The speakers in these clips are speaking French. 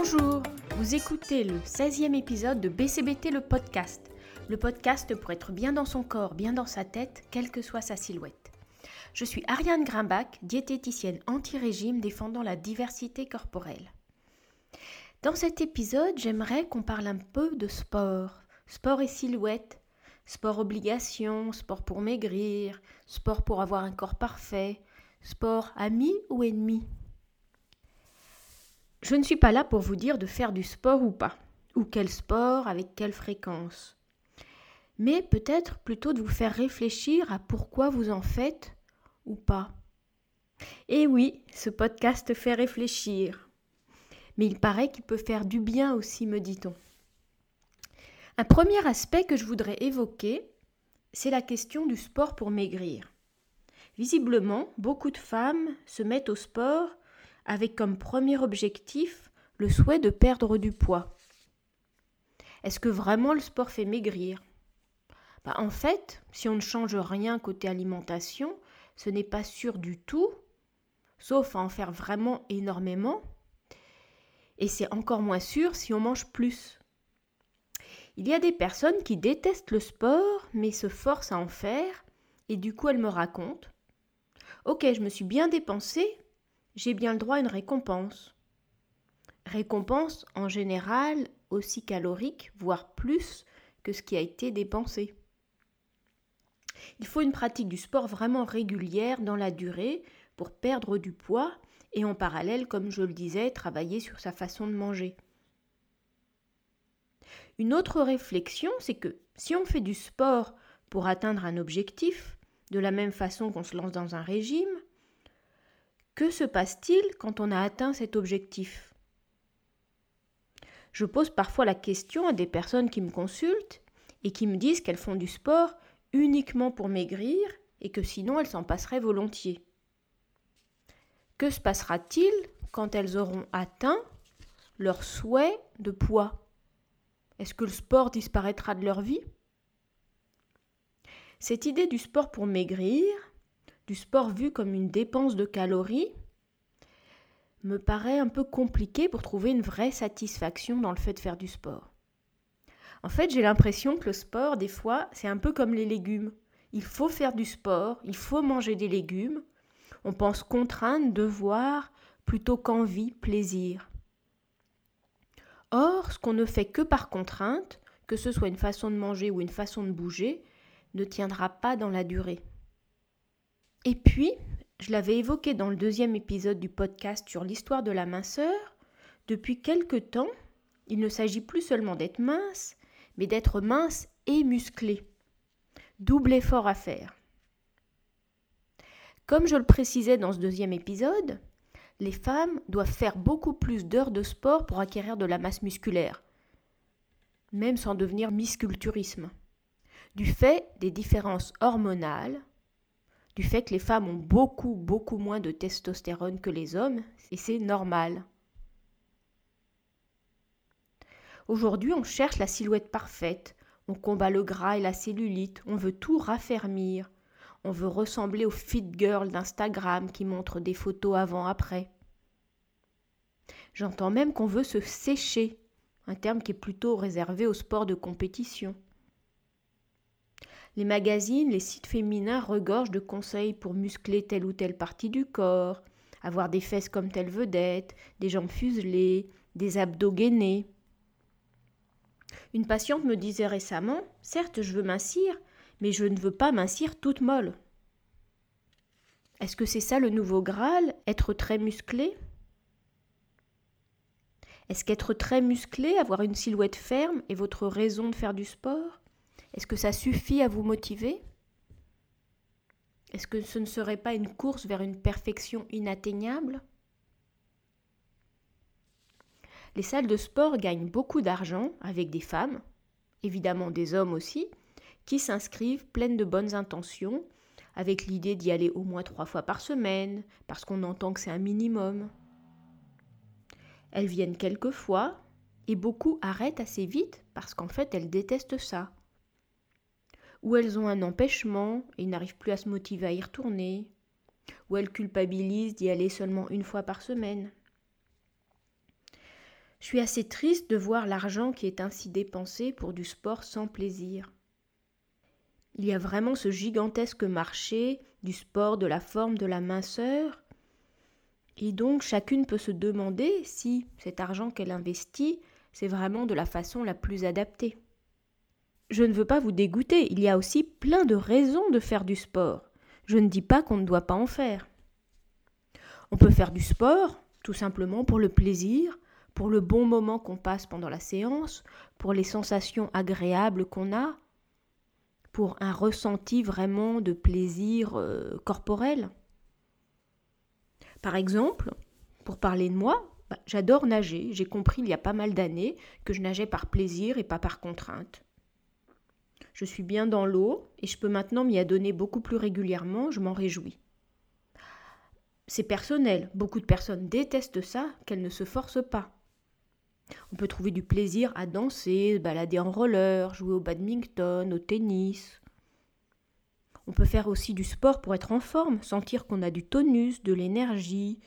Bonjour, vous écoutez le 16e épisode de BCBT le podcast. Le podcast pour être bien dans son corps, bien dans sa tête, quelle que soit sa silhouette. Je suis Ariane Grimbach, diététicienne anti-régime défendant la diversité corporelle. Dans cet épisode, j'aimerais qu'on parle un peu de sport, sport et silhouette, sport obligation, sport pour maigrir, sport pour avoir un corps parfait, sport ami ou ennemi. Je ne suis pas là pour vous dire de faire du sport ou pas, ou quel sport, avec quelle fréquence, mais peut-être plutôt de vous faire réfléchir à pourquoi vous en faites ou pas. Et oui, ce podcast fait réfléchir, mais il paraît qu'il peut faire du bien aussi, me dit-on. Un premier aspect que je voudrais évoquer, c'est la question du sport pour maigrir. Visiblement, beaucoup de femmes se mettent au sport avec comme premier objectif le souhait de perdre du poids. Est-ce que vraiment le sport fait maigrir? Bah, En fait, si on ne change rien côté alimentation, ce n'est pas sûr du tout, sauf à en faire vraiment énormément. Et c'est encore moins sûr si on mange plus. Il y a des personnes qui détestent le sport mais se forcent à en faire et du coup elles me racontent Ok, je me suis bien dépensée, j'ai bien le droit à une récompense. Récompense en général aussi calorique, voire plus que ce qui a été dépensé. Il faut une pratique du sport vraiment régulière dans la durée pour perdre du poids et en parallèle, comme je le disais, travailler sur sa façon de manger. Une autre réflexion, c'est que si on fait du sport pour atteindre un objectif, de la même façon qu'on se lance dans un régime, que se passe-t-il quand on a atteint cet objectif? Je pose parfois la question à des personnes qui me consultent et qui me disent qu'elles font du sport uniquement pour maigrir et que sinon elles s'en passeraient volontiers. Que se passera-t-il quand elles auront atteint leur souhait de poids? Est-ce que le sport disparaîtra de leur vie? Cette idée du sport pour maigrir, du sport vu comme une dépense de calories me paraît un peu compliqué pour trouver une vraie satisfaction dans le fait de faire du sport. En fait, j'ai l'impression que le sport, des fois, c'est un peu comme les légumes. Il faut faire du sport, il faut manger des légumes. On pense contrainte, devoir, plutôt qu'envie, plaisir. Or, ce qu'on ne fait que par contrainte, que ce soit une façon de manger ou une façon de bouger, ne tiendra pas dans la durée. Et puis, je l'avais évoqué dans le deuxième épisode du podcast sur l'histoire de la minceur, depuis quelque temps, il ne s'agit plus seulement d'être mince, mais d'être mince et musclé. Double effort à faire. Comme je le précisais dans ce deuxième épisode, les femmes doivent faire beaucoup plus d'heures de sport pour acquérir de la masse musculaire, même sans devenir misculturisme, du fait des différences hormonales du fait que les femmes ont beaucoup, beaucoup moins de testostérone que les hommes, et c'est normal. Aujourd'hui, on cherche la silhouette parfaite, on combat le gras et la cellulite, on veut tout raffermir, on veut ressembler aux fit girls d'Instagram qui montrent des photos avant-après. J'entends même qu'on veut se sécher, un terme qui est plutôt réservé au sport de compétition. Les magazines, les sites féminins regorgent de conseils pour muscler telle ou telle partie du corps, avoir des fesses comme telle vedette, des jambes fuselées, des abdos gainés. Une patiente me disait récemment Certes, je veux mincir, mais je ne veux pas mincir toute molle. Est-ce que c'est ça le nouveau Graal Être très musclé? Est-ce qu'être très musclé, avoir une silhouette ferme, est votre raison de faire du sport? Est-ce que ça suffit à vous motiver? Est-ce que ce ne serait pas une course vers une perfection inatteignable? Les salles de sport gagnent beaucoup d'argent avec des femmes, évidemment des hommes aussi, qui s'inscrivent pleines de bonnes intentions, avec l'idée d'y aller au moins trois fois par semaine, parce qu'on entend que c'est un minimum. Elles viennent quelques fois, et beaucoup arrêtent assez vite, parce qu'en fait elles détestent ça ou elles ont un empêchement et n'arrivent plus à se motiver à y retourner, ou elles culpabilisent d'y aller seulement une fois par semaine. Je suis assez triste de voir l'argent qui est ainsi dépensé pour du sport sans plaisir. Il y a vraiment ce gigantesque marché du sport, de la forme, de la minceur. Et donc chacune peut se demander si cet argent qu'elle investit, c'est vraiment de la façon la plus adaptée. Je ne veux pas vous dégoûter, il y a aussi plein de raisons de faire du sport. Je ne dis pas qu'on ne doit pas en faire. On peut faire du sport, tout simplement pour le plaisir, pour le bon moment qu'on passe pendant la séance, pour les sensations agréables qu'on a, pour un ressenti vraiment de plaisir euh, corporel. Par exemple, pour parler de moi, bah, j'adore nager. J'ai compris il y a pas mal d'années que je nageais par plaisir et pas par contrainte. Je suis bien dans l'eau et je peux maintenant m'y adonner beaucoup plus régulièrement, je m'en réjouis. C'est personnel, beaucoup de personnes détestent ça, qu'elles ne se forcent pas. On peut trouver du plaisir à danser, balader en roller, jouer au badminton, au tennis. On peut faire aussi du sport pour être en forme, sentir qu'on a du tonus, de l'énergie,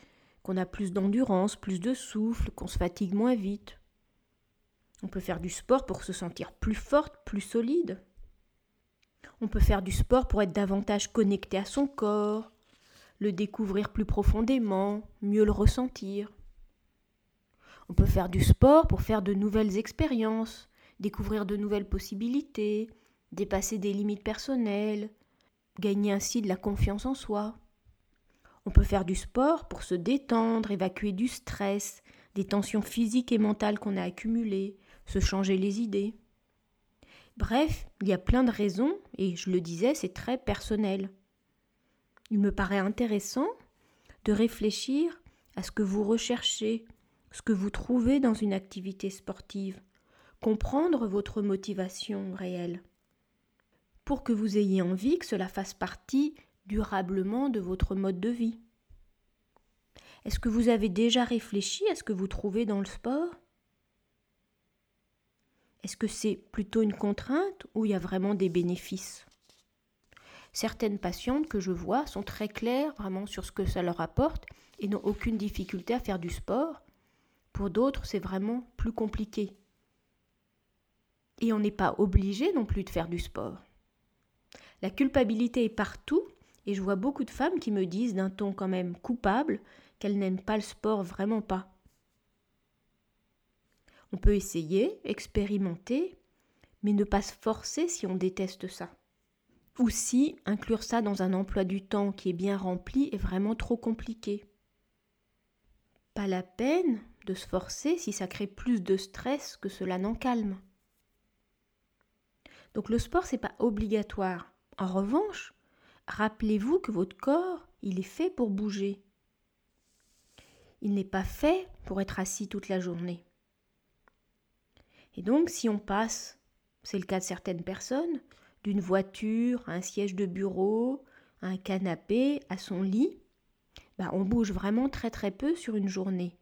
qu'on a plus d'endurance, plus de souffle, qu'on se fatigue moins vite. On peut faire du sport pour se sentir plus forte, plus solide. On peut faire du sport pour être davantage connecté à son corps, le découvrir plus profondément, mieux le ressentir. On peut faire du sport pour faire de nouvelles expériences, découvrir de nouvelles possibilités, dépasser des limites personnelles, gagner ainsi de la confiance en soi. On peut faire du sport pour se détendre, évacuer du stress, des tensions physiques et mentales qu'on a accumulées, se changer les idées. Bref, il y a plein de raisons, et je le disais, c'est très personnel. Il me paraît intéressant de réfléchir à ce que vous recherchez, ce que vous trouvez dans une activité sportive, comprendre votre motivation réelle, pour que vous ayez envie que cela fasse partie durablement de votre mode de vie. Est-ce que vous avez déjà réfléchi à ce que vous trouvez dans le sport? Est-ce que c'est plutôt une contrainte ou il y a vraiment des bénéfices? Certaines patientes que je vois sont très claires vraiment sur ce que ça leur apporte et n'ont aucune difficulté à faire du sport. Pour d'autres, c'est vraiment plus compliqué. Et on n'est pas obligé non plus de faire du sport. La culpabilité est partout et je vois beaucoup de femmes qui me disent d'un ton quand même coupable qu'elles n'aiment pas le sport vraiment pas. On peut essayer, expérimenter, mais ne pas se forcer si on déteste ça. Ou si inclure ça dans un emploi du temps qui est bien rempli est vraiment trop compliqué. Pas la peine de se forcer si ça crée plus de stress que cela n'en calme. Donc le sport c'est pas obligatoire. En revanche, rappelez-vous que votre corps, il est fait pour bouger. Il n'est pas fait pour être assis toute la journée. Et donc si on passe, c'est le cas de certaines personnes, d'une voiture un siège de bureau, un canapé, à son lit, bah, on bouge vraiment très très peu sur une journée.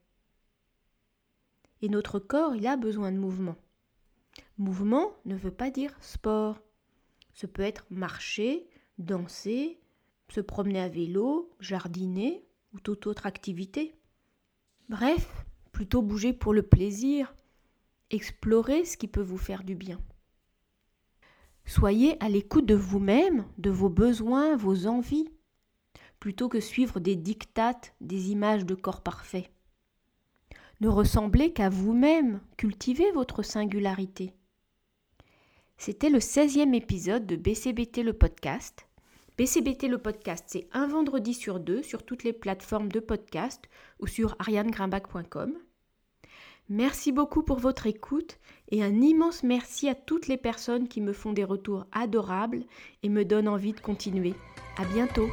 Et notre corps, il a besoin de mouvement. Mouvement ne veut pas dire sport. Ce peut être marcher, danser, se promener à vélo, jardiner ou toute autre activité. Bref, plutôt bouger pour le plaisir, explorer ce qui peut vous faire du bien. Soyez à l'écoute de vous-même, de vos besoins, vos envies, plutôt que suivre des dictates, des images de corps parfaits. Ne ressemblez qu'à vous-même, cultivez votre singularité. C'était le 16e épisode de BCBT le podcast. BCBT le podcast, c'est un vendredi sur deux sur toutes les plateformes de podcast ou sur arianegrimbach.com. Merci beaucoup pour votre écoute et un immense merci à toutes les personnes qui me font des retours adorables et me donnent envie de continuer. À bientôt!